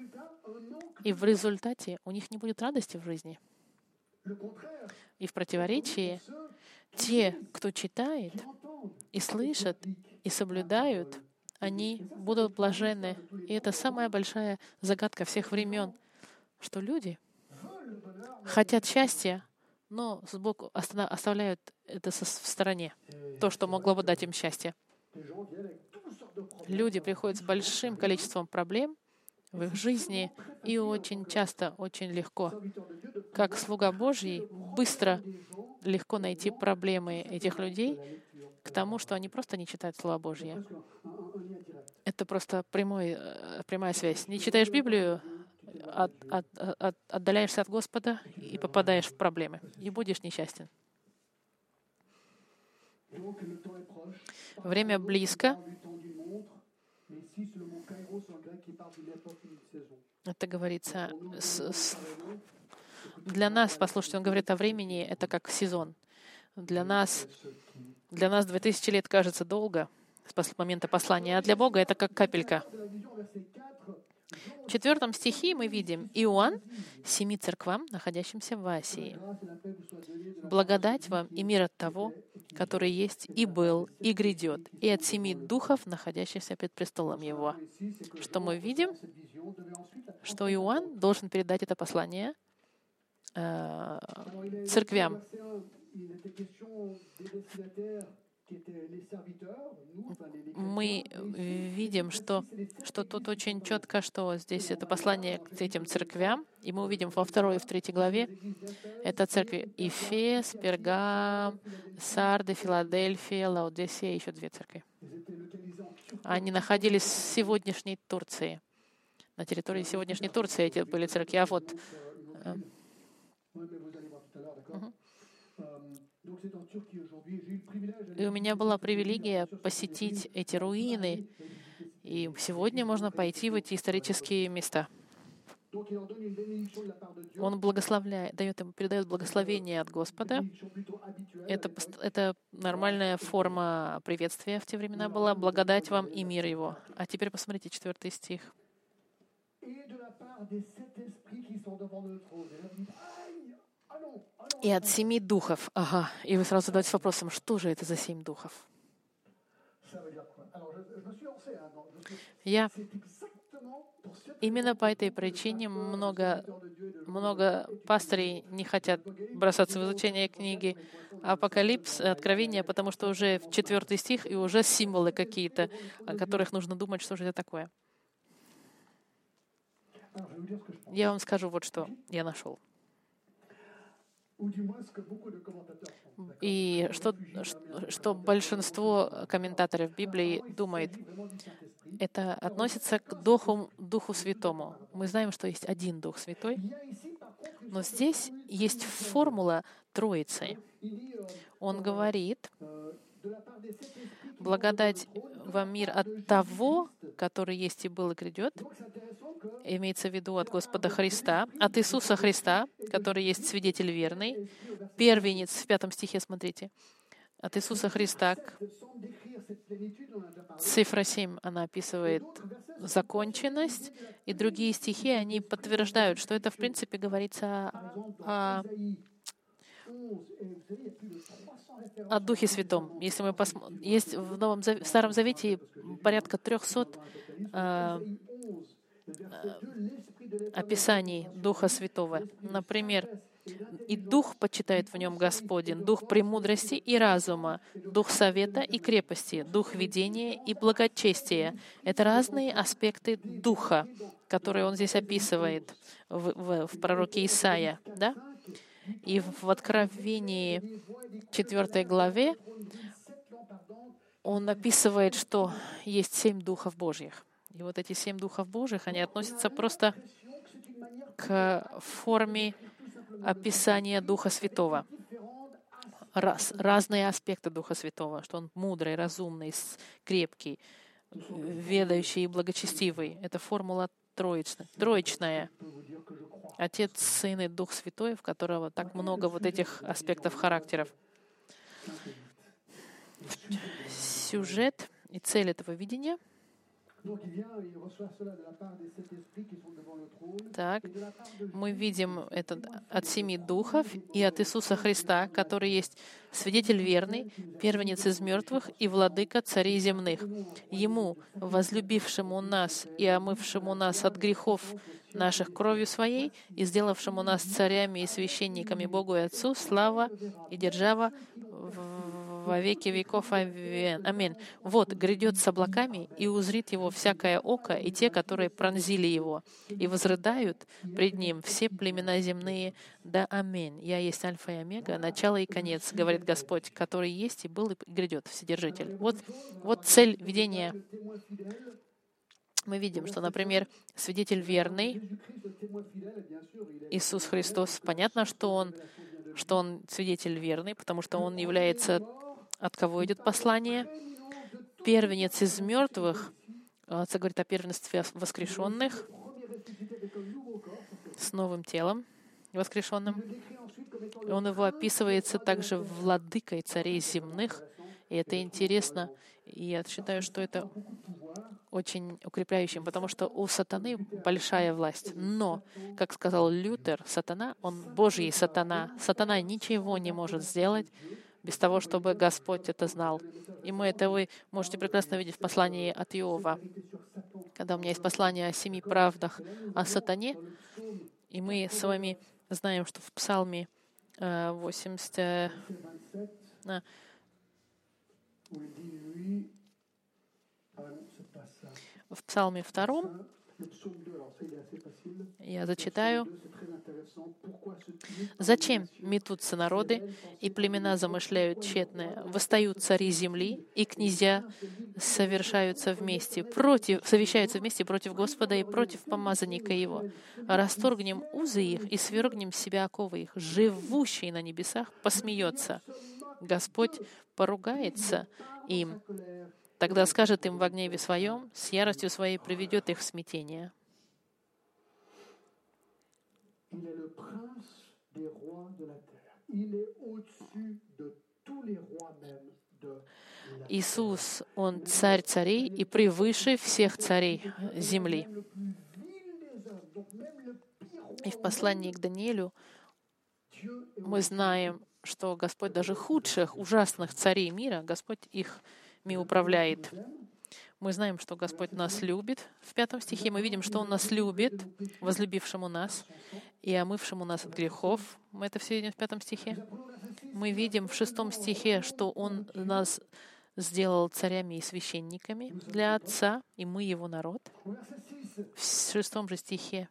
И в результате у них не будет радости в жизни. И в противоречии те, кто читает и слышат, и соблюдают они будут блаженны. И это самая большая загадка всех времен, что люди хотят счастья, но сбоку оставляют это в стороне, то, что могло бы дать им счастье. Люди приходят с большим количеством проблем в их жизни, и очень часто, очень легко, как слуга Божий, быстро, легко найти проблемы этих людей к тому, что они просто не читают Слово Божье. Это просто прямой, э, прямая связь. Не читаешь Библию, от, от, от, отдаляешься от Господа и попадаешь в проблемы, и будешь несчастен. Время близко. Это говорится с, с, для нас, послушайте, он говорит о времени, это как сезон. Для нас, для нас 2000 лет кажется долго, с момента послания, а для Бога это как капелька. В четвертом стихе мы видим Иоанн семи церквам, находящимся в Асии. Благодать вам и мир от того, который есть и был, и грядет, и от семи духов, находящихся перед престолом Его. Что мы видим? Что Иоанн должен передать это послание э, церквям мы видим, что, что тут очень четко, что здесь это послание к этим церквям, и мы увидим во второй и в третьей главе, это церкви Ефес, Пергам, Сарды, Филадельфия, Лаодесия, еще две церкви. Они находились в сегодняшней Турции. На территории сегодняшней Турции эти были церкви. А вот uh-huh. И у меня была привилегия посетить эти руины. И сегодня можно пойти в эти исторические места. Он благословляет, дает ему, передает благословение от Господа. Это, это нормальная форма приветствия в те времена была. Благодать вам и мир его. А теперь посмотрите четвертый стих и от семи духов. Ага. И вы сразу задаетесь вопросом, что же это за семь духов? Я именно по этой причине много, много пастырей не хотят бросаться в изучение книги Апокалипс, Откровения, потому что уже в четвертый стих и уже символы какие-то, о которых нужно думать, что же это такое. Я вам скажу вот что я нашел. И что, что большинство комментаторов Библии думает, это относится к Духу, Духу Святому. Мы знаем, что есть один Дух Святой, но здесь есть формула Троицы. Он говорит, благодать вам мир от того, который есть и был и грядет, имеется в виду от Господа Христа, от Иисуса Христа, который есть свидетель верный, первенец в пятом стихе, смотрите, от Иисуса Христа. Цифра 7, она описывает законченность, и другие стихи, они подтверждают, что это, в принципе, говорится о, о Духе Святом. Если мы посмотрим, есть в Новом в Старом Завете порядка 300 э, описаний Духа Святого. Например, и дух почитает в нем Господень, дух премудрости и разума, дух совета и крепости, дух видения и благочестия. Это разные аспекты духа, которые он здесь описывает в, в, в пророке Исаия. Да? И в Откровении 4 главе он описывает, что есть семь духов Божьих. И вот эти семь духов Божьих, они относятся просто к форме описания Духа Святого. Раз, разные аспекты Духа Святого, что Он мудрый, разумный, крепкий, ведающий и благочестивый. Это формула троечная. троечная. Отец, Сын и Дух Святой, в которого так много вот этих аспектов характеров. Сюжет и цель этого видения — так, мы видим это от семи духов и от Иисуса Христа, который есть свидетель верный, первенец из мертвых и владыка царей земных. Ему, возлюбившему нас и омывшему нас от грехов наших кровью своей и сделавшему нас царями и священниками Богу и Отцу, слава и держава во веки веков. Аминь. Вот грядет с облаками, и узрит его всякое око, и те, которые пронзили его, и возрыдают пред ним все племена земные. Да, аминь. Я есть Альфа и Омега, начало и конец, говорит Господь, который есть и был и грядет, Вседержитель. Вот, вот цель видения мы видим, что, например, свидетель верный, Иисус Христос, понятно, что Он, что Он свидетель верный, потому что Он является от кого идет послание? Первенец из мертвых, а, отца говорит о первенстве воскрешенных, с новым телом воскрешенным. И он его описывается также владыкой царей земных. И это интересно. И я считаю, что это очень укрепляющим, потому что у сатаны большая власть. Но, как сказал Лютер, сатана, он Божий сатана. Сатана ничего не может сделать без того, чтобы Господь это знал. И мы это вы можете прекрасно видеть в послании от Иова, когда у меня есть послание о семи правдах о сатане, и мы с вами знаем, что в Псалме 80, э, э, в Псалме втором я зачитаю. «Зачем метутся народы, и племена замышляют тщетное? Восстают цари земли, и князья совершаются вместе против, совещаются вместе против Господа и против помазанника Его. Расторгнем узы их и свергнем себя оковы их. Живущий на небесах посмеется. Господь поругается им, Тогда скажет им в гневе своем, с яростью своей приведет их в смятение. Иисус, Он царь царей и превыше всех царей земли. И в послании к Даниилю мы знаем, что Господь даже худших, ужасных царей мира, Господь их ми управляет. Мы знаем, что Господь нас любит. В пятом стихе мы видим, что Он нас любит, возлюбившему нас и омывшему нас от грехов. Мы это все видим в пятом стихе. Мы видим в шестом стихе, что Он нас сделал царями и священниками для Отца, и мы Его народ. В шестом же стихе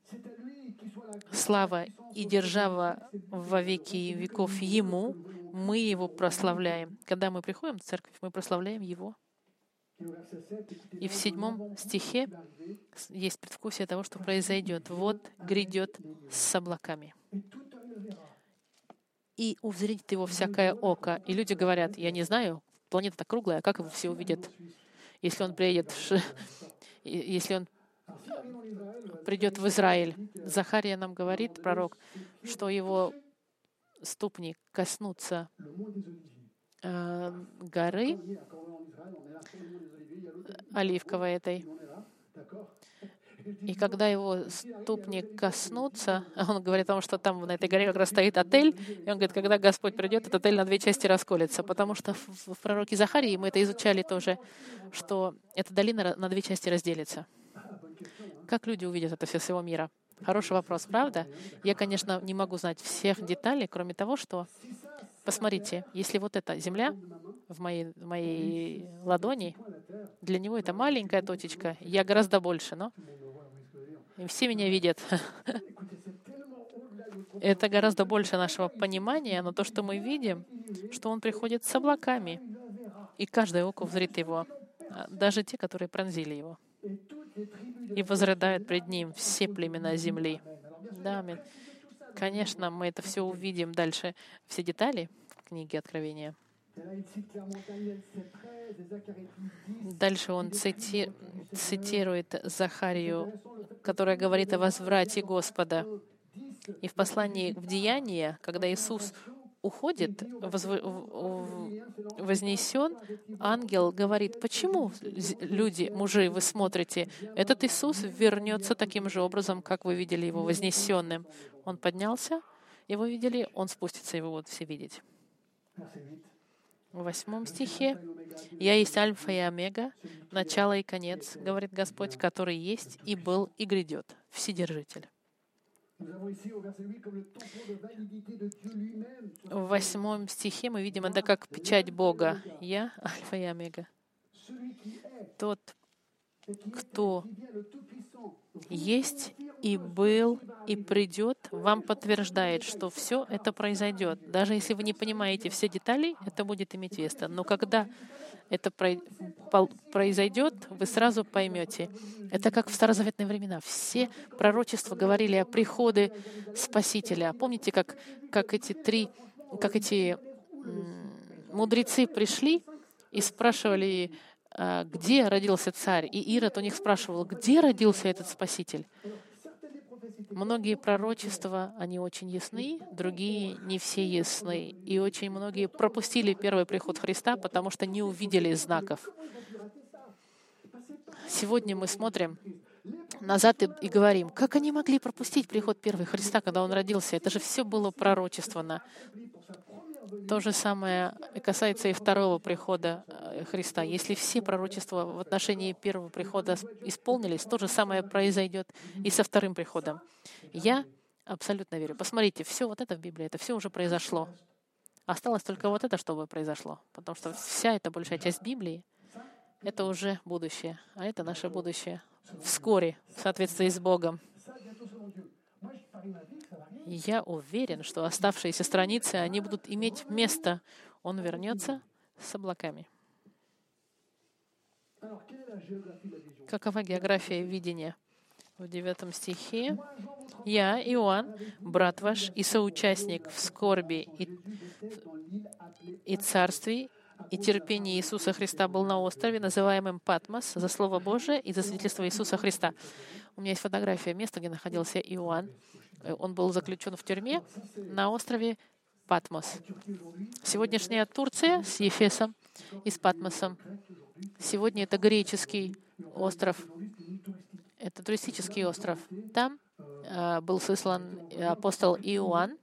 слава и держава во веки веков Ему, мы Его прославляем. Когда мы приходим в церковь, мы прославляем Его. И в седьмом стихе есть предвкусие того, что произойдет. Вот грядет с облаками. И узрит его всякое око. И люди говорят, я не знаю, планета-то круглая, как его все увидят? Если он приедет, если он придет в Израиль. Захария нам говорит, пророк, что его ступни коснутся э, горы оливковой этой. И когда его ступни коснутся, он говорит о том, что там на этой горе как раз стоит отель, и он говорит, когда Господь придет, этот отель на две части расколется, потому что в, пророке Захарии мы это изучали тоже, что эта долина на две части разделится. Как люди увидят это все всего мира? Хороший вопрос, правда? Я, конечно, не могу знать всех деталей, кроме того, что, посмотрите, если вот эта земля в моей, в моей ладони, для него это маленькая точечка, я гораздо больше, но все меня видят. Это гораздо больше нашего понимания, но то, что мы видим, что он приходит с облаками, и каждое око взрит его, а даже те, которые пронзили его. И возрыдают пред ним все племена земли. Да, аминь. Конечно, мы это все увидим дальше, все детали книги Откровения. Дальше он цити... цитирует Захарию, которая говорит о возврате Господа. И в послании в Деяние, когда Иисус уходит, вознесен, ангел говорит, почему люди, мужи, вы смотрите, этот Иисус вернется таким же образом, как вы видели его вознесенным. Он поднялся, его видели, он спустится, его вот все видеть в восьмом стихе. «Я есть Альфа и Омега, начало и конец, говорит Господь, который есть и был и грядет, Вседержитель». В восьмом стихе мы видим это как печать Бога. Я — Альфа и Омега. Тот, кто есть и был и придет, вам подтверждает, что все это произойдет. Даже если вы не понимаете все детали, это будет иметь место. Но когда это произойдет, вы сразу поймете. Это как в старозаветные времена. Все пророчества говорили о приходе Спасителя. Помните, как, как эти три, как эти мудрецы пришли и спрашивали а, где родился царь. И Ирод у них спрашивал, где родился этот Спаситель. Многие пророчества, они очень ясны, другие не все ясны. И очень многие пропустили первый приход Христа, потому что не увидели знаков. Сегодня мы смотрим назад и, и говорим, как они могли пропустить приход первого Христа, когда Он родился? Это же все было пророчествовано. То же самое касается и второго прихода э, Христа. Если все пророчества в отношении первого прихода исполнились, то же самое произойдет и со вторым приходом. Я абсолютно верю. Посмотрите, все вот это в Библии, это все уже произошло. Осталось только вот это, чтобы произошло. Потому что вся эта большая часть Библии — это уже будущее. А это наше будущее вскоре, в соответствии с Богом я уверен, что оставшиеся страницы, они будут иметь место. Он вернется с облаками. Какова география видения? В девятом стихе. «Я, Иоанн, брат ваш и соучастник в скорби и, и царстве и терпении Иисуса Христа был на острове, называемом Патмос, за Слово Божие и за свидетельство Иисуса Христа». У меня есть фотография места, где находился Иоанн. Он был заключен в тюрьме на острове Патмос. Сегодняшняя Турция с Ефесом и с Патмосом. Сегодня это греческий остров. Это туристический остров. Там э, был сослан апостол Иоанн.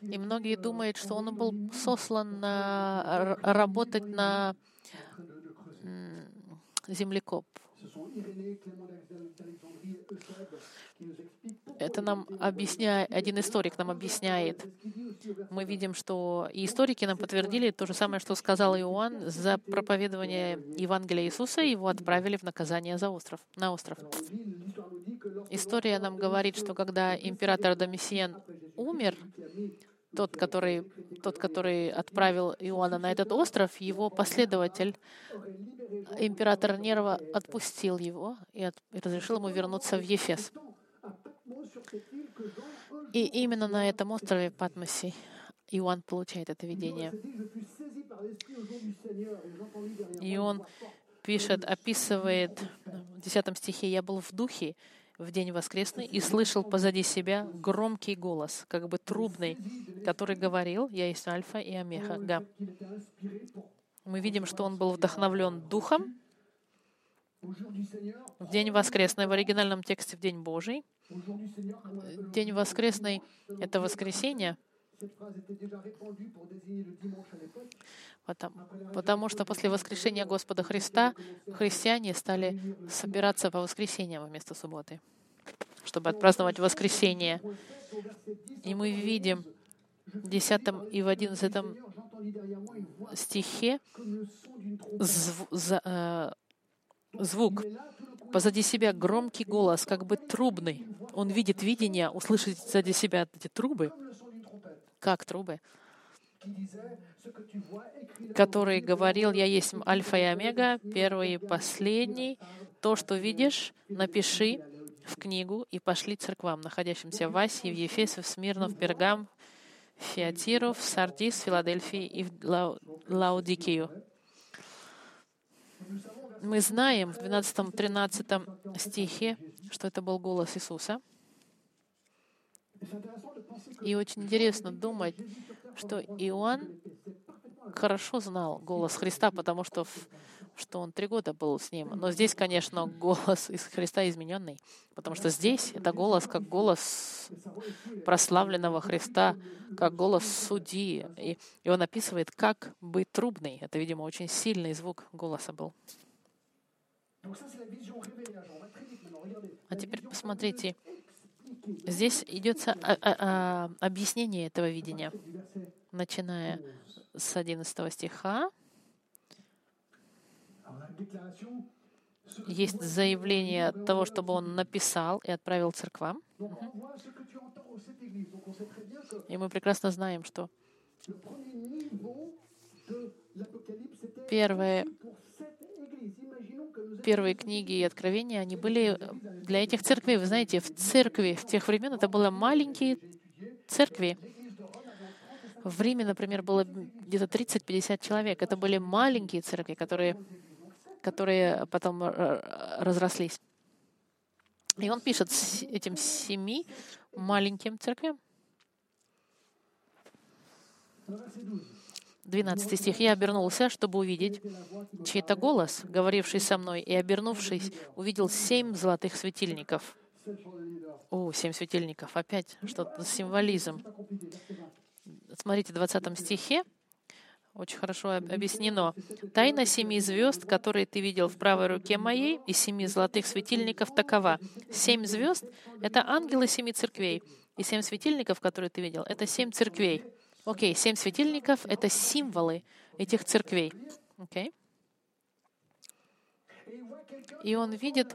И многие думают, что он был сослан на, работать на землекоп. Это нам объясняет, один историк нам объясняет. Мы видим, что и историки нам подтвердили то же самое, что сказал Иоанн за проповедование Евангелия Иисуса, его отправили в наказание за остров, на остров. История нам говорит, что когда император Домисиен умер, тот, который, тот, который отправил Иоанна на этот остров, его последователь, император Нерва, отпустил его и, от, и разрешил ему вернуться в Ефес. И именно на этом острове Патмосе Иоанн получает это видение. И он пишет, описывает в 10 стихе, «Я был в духе, в день воскресный и слышал позади себя громкий голос, как бы трубный, который говорил, «Я есть Альфа и Омега». Мы видим, что он был вдохновлен Духом в день воскресный, в оригинальном тексте в День Божий. День воскресный — это воскресенье, Потому, потому что после воскрешения Господа Христа христиане стали собираться по воскресеньям вместо субботы, чтобы отпраздновать воскресенье. И мы видим в 10 и в 11 стихе зв, за, э, звук. Позади себя громкий голос, как бы трубный. Он видит видение, услышит сзади себя эти трубы, как трубы, который говорил, «Я есть Альфа и Омега, первый и последний. То, что видишь, напиши в книгу и пошли церквам, находящимся в Асии, в Ефесе, в Смирно, в Пергам, в Фиатиру, в Сардис, в Филадельфии и в Лаудикию». Мы знаем в 12-13 стихе, что это был голос Иисуса. И очень интересно думать, что Иоанн хорошо знал голос Христа, потому что, что он три года был с ним. Но здесь, конечно, голос из Христа измененный, потому что здесь это голос как голос прославленного Христа, как голос судьи. И, и он описывает, как быть трубный. Это, видимо, очень сильный звук голоса был. А теперь посмотрите, Здесь идет а, а, объяснение этого видения, начиная с 11 стиха. Есть заявление того, чтобы он написал и отправил церквам. И мы прекрасно знаем, что первое первые книги и откровения, они были для этих церквей. Вы знаете, в церкви в тех времен это были маленькие церкви. В Риме, например, было где-то 30-50 человек. Это были маленькие церкви, которые, которые потом разрослись. И он пишет этим семи маленьким церквям. 12 стих. «Я обернулся, чтобы увидеть чей-то голос, говоривший со мной, и, обернувшись, увидел семь золотых светильников». О, семь светильников. Опять что-то символизм. Смотрите, в 20 стихе очень хорошо объяснено. «Тайна семи звезд, которые ты видел в правой руке моей, и семи золотых светильников такова». Семь звезд — это ангелы семи церквей. И семь светильников, которые ты видел, — это семь церквей. Окей, okay, семь светильников — это символы этих церквей. Okay? И он видит,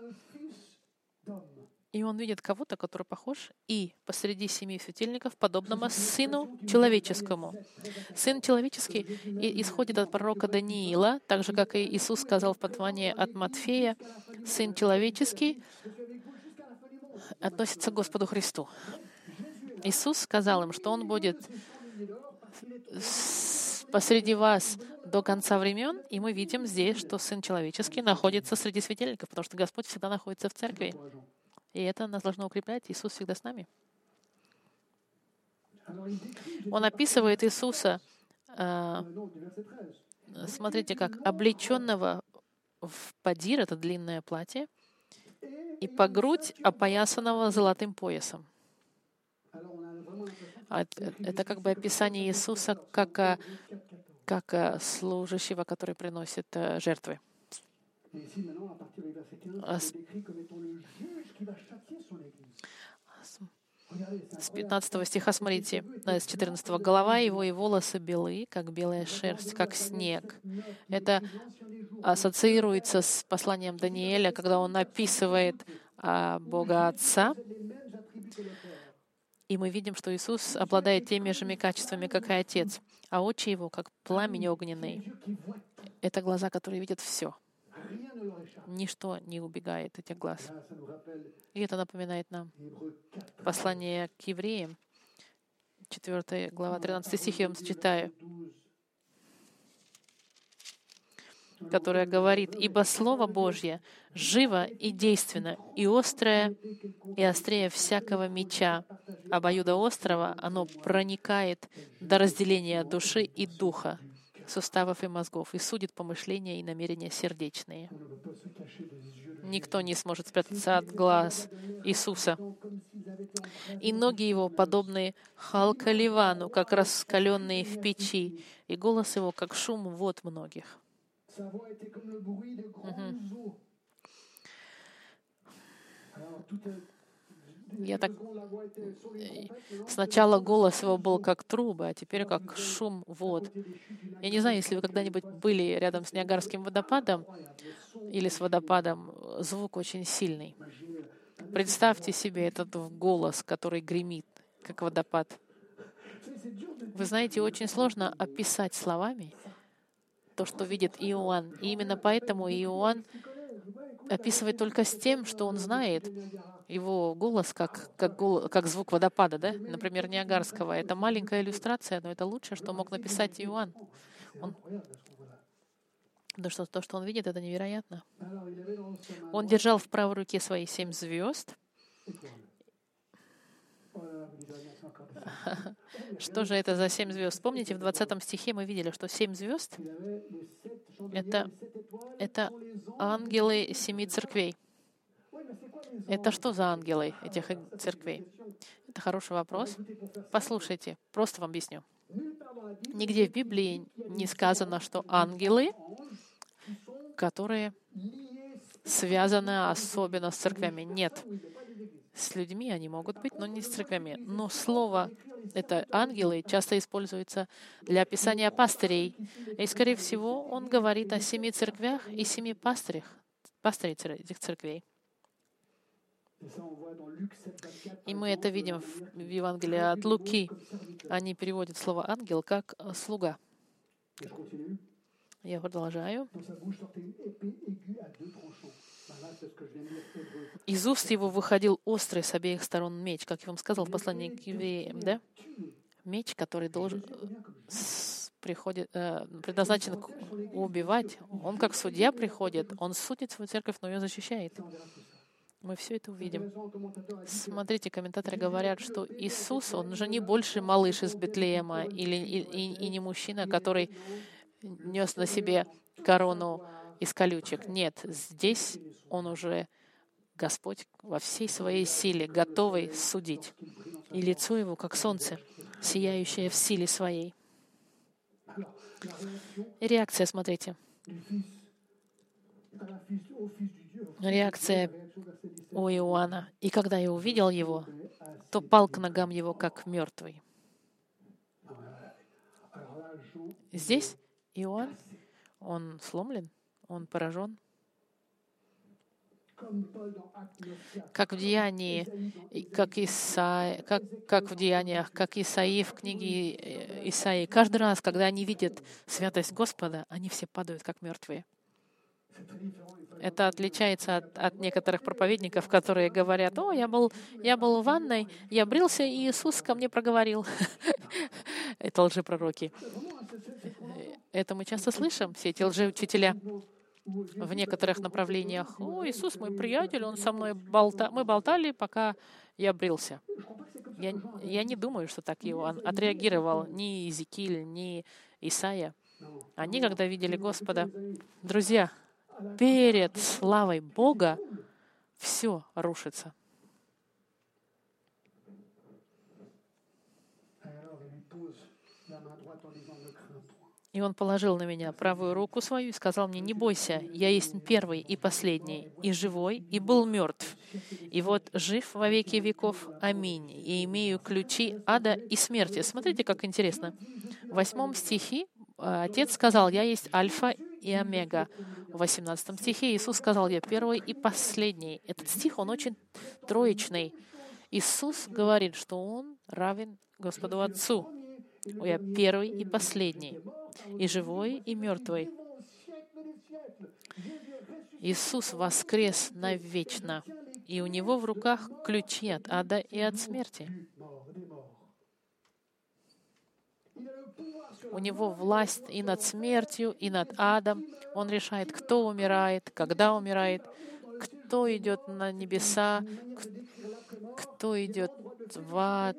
и он видит кого-то, который похож и посреди семи светильников, подобного Сыну Человеческому. Сын Человеческий исходит от пророка Даниила, так же, как и Иисус сказал в послании от Матфея, Сын Человеческий относится к Господу Христу. Иисус сказал им, что Он будет посреди вас до конца времен, и мы видим здесь, что Сын Человеческий находится среди светильников, потому что Господь всегда находится в церкви. И это нас должно укреплять. Иисус всегда с нами. Он описывает Иисуса, э, смотрите, как облеченного в падир, это длинное платье, и по грудь опоясанного золотым поясом. А это как бы описание Иисуса как, как служащего, который приносит э, жертвы. А с 15 стиха смотрите, с 14. «Голова его и волосы белые, как белая шерсть, как снег». Это ассоциируется с посланием Даниэля, когда он описывает а, Бога Отца. И мы видим, что Иисус обладает теми же качествами, как и Отец, а очи его, как пламень огненный. Это глаза, которые видят все. Ничто не убегает этих глаз. И это напоминает нам послание к евреям, 4 глава, 13 стих, я вам читаю, которая говорит, «Ибо Слово Божье живо и действенно, и острое, и острее всякого меча, обоюдоострого, оно проникает до разделения души и духа, суставов и мозгов, и судит помышления и намерения сердечные. Никто не сможет спрятаться от глаз Иисуса. И ноги его подобны халкаливану, как раскаленные в печи, и голос его, как шум вод многих. Угу. Я так... Сначала голос его был как трубы, а теперь как шум вод. Я не знаю, если вы когда-нибудь были рядом с Ниагарским водопадом или с водопадом, звук очень сильный. Представьте себе этот голос, который гремит, как водопад. Вы знаете, очень сложно описать словами то, что видит Иоанн. И именно поэтому Иоанн описывает только с тем, что он знает. Его голос как, как, как звук водопада, да? например, Ниагарского. Это маленькая иллюстрация, но это лучшее, что мог написать Иоанн. Он, потому что то, что он видит, это невероятно. Он держал в правой руке свои семь звезд. Что же это за семь звезд? Помните, в 20 стихе мы видели, что семь звезд — это, это ангелы семи церквей. Это что за ангелы этих церквей? Это хороший вопрос. Послушайте, просто вам объясню. Нигде в Библии не сказано, что ангелы, которые связаны особенно с церквями. Нет. С людьми они могут быть, но не с церквями. Но слово это ангелы часто используется для описания пастырей. И, скорее всего, он говорит о семи церквях и семи пастырях, пастырей этих церквей. И мы это видим в Евангелии от Луки. Они переводят слово «ангел» как «слуга». Я продолжаю. Из уст его выходил острый с обеих сторон меч, как я вам сказал в послании к евреям, да? Меч, который должен приходит, э, предназначен убивать. Он как судья приходит, он судит свою церковь, но ее защищает. Мы все это увидим. Смотрите, комментаторы говорят, что Иисус, он же не больше малыш из Бетлеема или, и, и, и не мужчина, который нес на себе корону из колючек. Нет, здесь он уже Господь во всей своей силе, готовый судить. И лицо его, как солнце, сияющее в силе своей. реакция, смотрите. Реакция у Иоанна. И когда я увидел его, то пал к ногам его, как мертвый. Здесь Иоанн, он сломлен, он поражен. Как в Деянии, как, Иса, как, как в Деяниях, как Исаи в книге Исаии. Каждый раз, когда они видят святость Господа, они все падают как мертвые. Это отличается от, от некоторых проповедников, которые говорят, «О, я был, я был в ванной, я брился, и Иисус ко мне проговорил». Это лжепророки. Это мы часто слышим, все эти лжеучителя в некоторых направлениях. «О, Иисус мой приятель, он со мной болта... Мы болтали, пока я брился». Я, я не думаю, что так его отреагировал ни Иезекииль, ни Исаия. Они, когда видели Господа, друзья, перед славой Бога все рушится. И он положил на меня правую руку свою и сказал мне, не бойся, я есть первый и последний, и живой, и был мертв. И вот жив во веки веков. Аминь. И имею ключи ада и смерти. Смотрите, как интересно. В восьмом стихе э, Отец сказал, я есть Альфа и Омега. В 18 стихе Иисус сказал, я первый и последний. Этот стих, он очень троечный. Иисус говорит, что Он равен Господу Отцу. Я первый и последний, и живой, и мертвый. Иисус воскрес навечно, и у Него в руках ключи от ада и от смерти. У Него власть и над смертью, и над адом. Он решает, кто умирает, когда умирает, кто идет на небеса, кто идет в ад,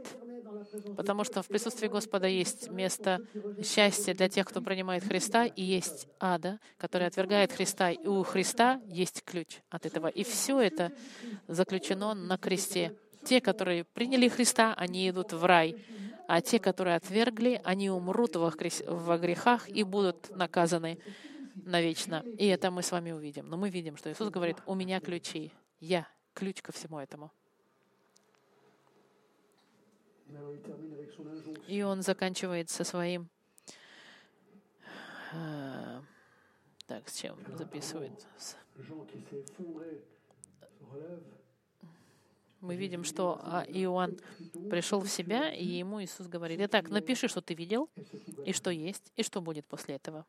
Потому что в присутствии Господа есть место счастья для тех, кто принимает Христа, и есть ада, который отвергает Христа. И у Христа есть ключ от этого. И все это заключено на кресте. Те, которые приняли Христа, они идут в рай. А те, которые отвергли, они умрут во грехах и будут наказаны навечно. И это мы с вами увидим. Но мы видим, что Иисус говорит, у меня ключи. Я ключ ко всему этому. И он заканчивает со своим... Э, так, с чем записывает? Мы видим, что а, Иоанн пришел в себя, и ему Иисус говорит, «Итак, напиши, что ты видел, и что есть, и что будет после этого».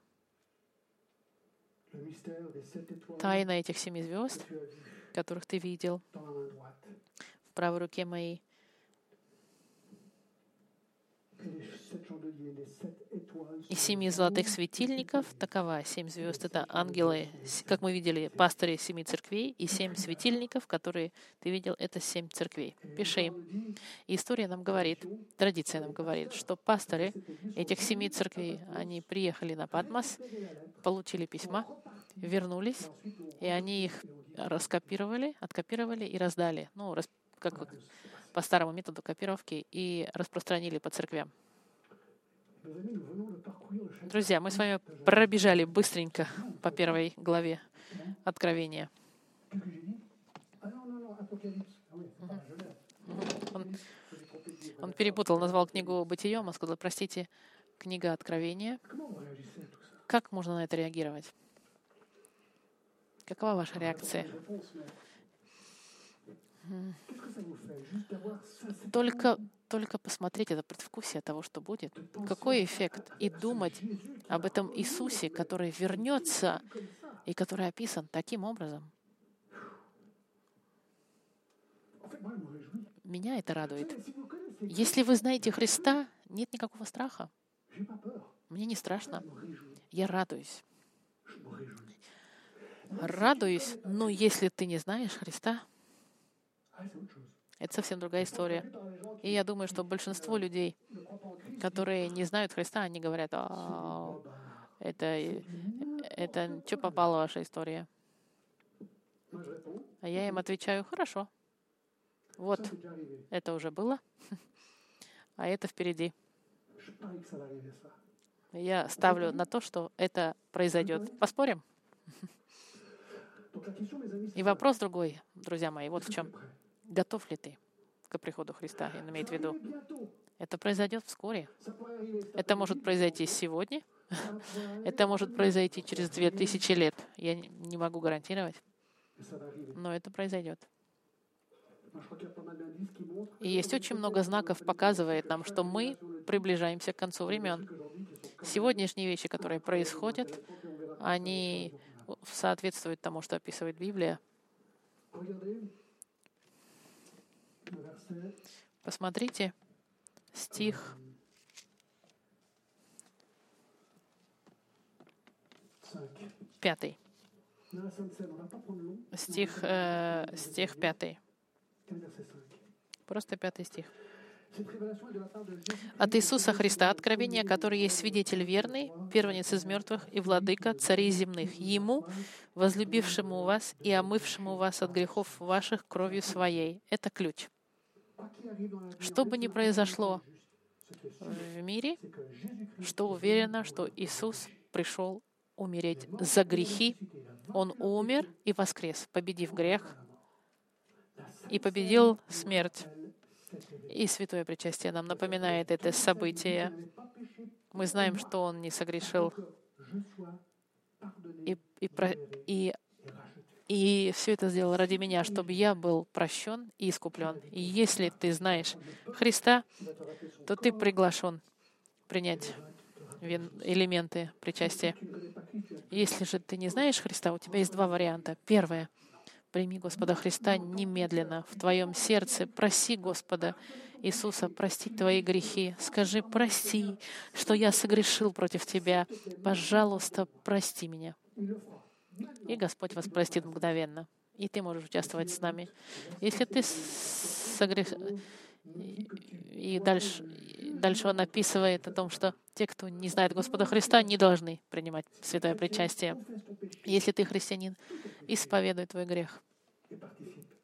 Тайна этих семи звезд, которых ты видел в правой руке моей, и семи золотых светильников, такова семь звезд, это ангелы, как мы видели, пастыри семи церквей, и семь светильников, которые ты видел, это семь церквей. Пиши. И история нам говорит, традиция нам говорит, что пасторы этих семи церквей, они приехали на Падмас, получили письма, вернулись, и они их раскопировали, откопировали и раздали. Ну, как по старому методу копировки и распространили по церквям. Друзья, мы с вами пробежали быстренько по первой главе Откровения. Он, он перепутал, назвал книгу «Бытием», он сказал, простите, книга Откровения. Как можно на это реагировать? Какова ваша реакция? Только, только посмотреть это предвкусие того, что будет. Какой эффект? И думать об этом Иисусе, который вернется и который описан таким образом. Меня это радует. Если вы знаете Христа, нет никакого страха. Мне не страшно. Я радуюсь. Радуюсь, но если ты не знаешь Христа, это совсем другая история. И я думаю, что большинство людей, которые не знают Христа, они говорят, а, это, это что попала ваша история? А я им отвечаю, хорошо. Вот, это уже было, а это впереди. Я ставлю на то, что это произойдет. Поспорим? И вопрос другой, друзья мои, вот в чем. Готов ли ты к приходу Христа? Он имеет в виду. Это произойдет вскоре. Это может произойти сегодня. Это может произойти через две тысячи лет. Я не могу гарантировать. Но это произойдет. И есть очень много знаков, показывает нам, что мы приближаемся к концу времен. Сегодняшние вещи, которые происходят, они соответствуют тому, что описывает Библия. Посмотрите стих пятый. Стих, э, стих пятый. Просто пятый стих. От Иисуса Христа, откровение, который есть свидетель верный, первенец из мертвых и владыка царей земных, Ему, возлюбившему вас и омывшему вас от грехов ваших кровью своей. Это ключ. Что бы ни произошло в мире, что уверено, что Иисус пришел умереть за грехи. Он умер и воскрес, победив грех и победил смерть. И святое причастие нам напоминает это событие. Мы знаем, что Он не согрешил и, и, и и все это сделал ради меня, чтобы я был прощен и искуплен. И если ты знаешь Христа, то ты приглашен принять элементы причастия. Если же ты не знаешь Христа, у тебя есть два варианта. Первое — прими Господа Христа немедленно в твоем сердце. Проси Господа Иисуса простить твои грехи. Скажи, прости, что я согрешил против тебя. Пожалуйста, прости меня. И Господь вас простит мгновенно. И ты можешь участвовать с нами. Если ты согреш... И дальше, дальше он описывает о том, что те, кто не знает Господа Христа, не должны принимать святое причастие. Если ты христианин, исповедуй твой грех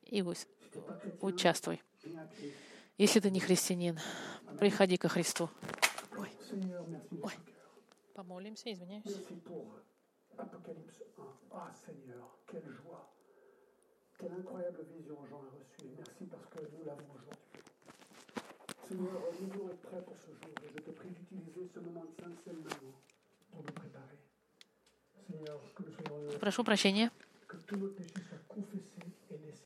и участвуй. Если ты не христианин, приходи ко Христу. Ой. Ой. Помолимся, извиняюсь. Apocalypse 1. Ah Seigneur, quelle joie, quelle incroyable vision Jean a reçue. Merci parce que nous l'avons aujourd'hui. Seigneur, nous voulons être prêts pour ce jour et je te prie d'utiliser ce moment de saint maintenant pour nous préparer. Seigneur, que nous soyons Прошу прощения.